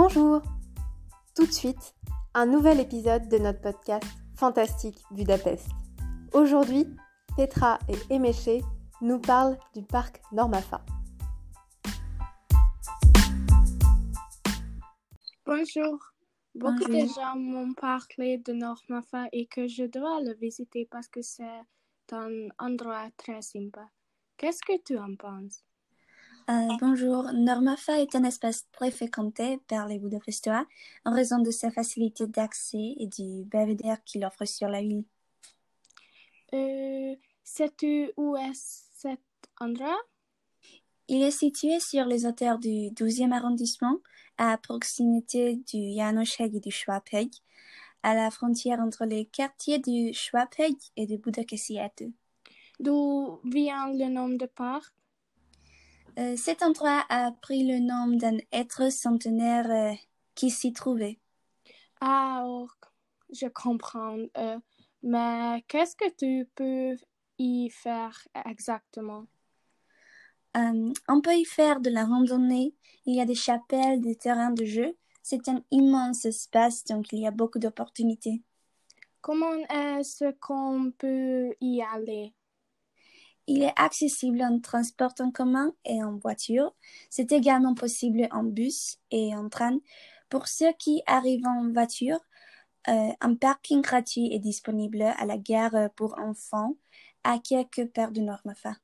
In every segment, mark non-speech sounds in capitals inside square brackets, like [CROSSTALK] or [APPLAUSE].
Bonjour Tout de suite, un nouvel épisode de notre podcast Fantastique Budapest. Aujourd'hui, Petra et Emeché nous parlent du parc Normafa. Bonjour. Beaucoup Bonjour. de gens m'ont parlé de Normafa et que je dois le visiter parce que c'est un endroit très sympa. Qu'est-ce que tu en penses? Euh, bonjour, Normafa est un espace très fréquenté par les Budapestois en raison de sa facilité d'accès et du belvédère qu'il offre sur la ville. Euh, sais-tu où est cet endroit? Il est situé sur les hauteurs du 12e arrondissement, à proximité du Jánosheg et du Schwabheg, à la frontière entre les quartiers du Schwabheg et du Budakesziátő. D'où vient le nom de parc? Euh, cet endroit a pris le nom d'un être centenaire euh, qui s'y trouvait. Ah, oh, je comprends. Euh, mais qu'est-ce que tu peux y faire exactement? On peut y faire de la randonnée, il y a des chapelles, des terrains de jeu. C'est un immense espace, donc il y a beaucoup d'opportunités. Comment est-ce qu'on peut y aller? Il est accessible en transport en commun et en voiture. C'est également possible en bus et en train. Pour ceux qui arrivent en voiture, euh, un parking gratuit est disponible à la gare pour enfants à quelques paires de Normafa.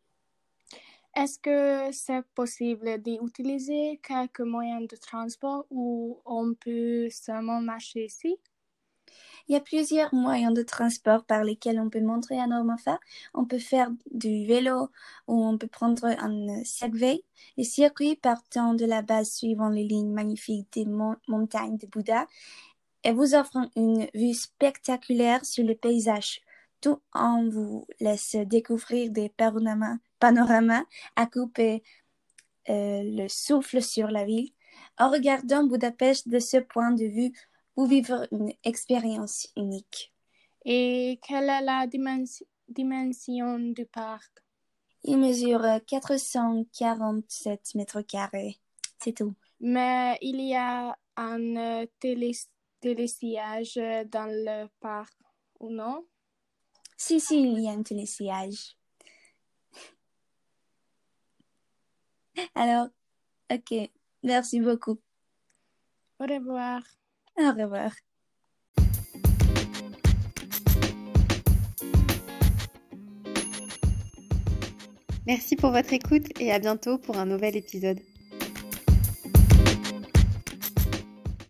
Est-ce que c'est possible d'utiliser quelques moyens de transport ou on peut seulement marcher ici? Il y a plusieurs moyens de transport par lesquels on peut monter à Normafa. On peut faire du vélo ou on peut prendre un segway. Les circuits partant de la base suivant les lignes magnifiques des mon- montagnes de Bouddha et vous offrent une vue spectaculaire sur le paysage, tout en vous laisse découvrir des panoramas, panoramas à couper euh, le souffle sur la ville. En regardant Budapest de ce point de vue, vous vivre une expérience unique. Et quelle est la dimensi- dimension du parc? Il mesure 447 mètres carrés. C'est tout. Mais il y a un euh, télé télésiège dans le parc, ou non? Si, si, il y a un télésillage. [LAUGHS] Alors, ok. Merci beaucoup. Au revoir. Au revoir. Merci pour votre écoute et à bientôt pour un nouvel épisode.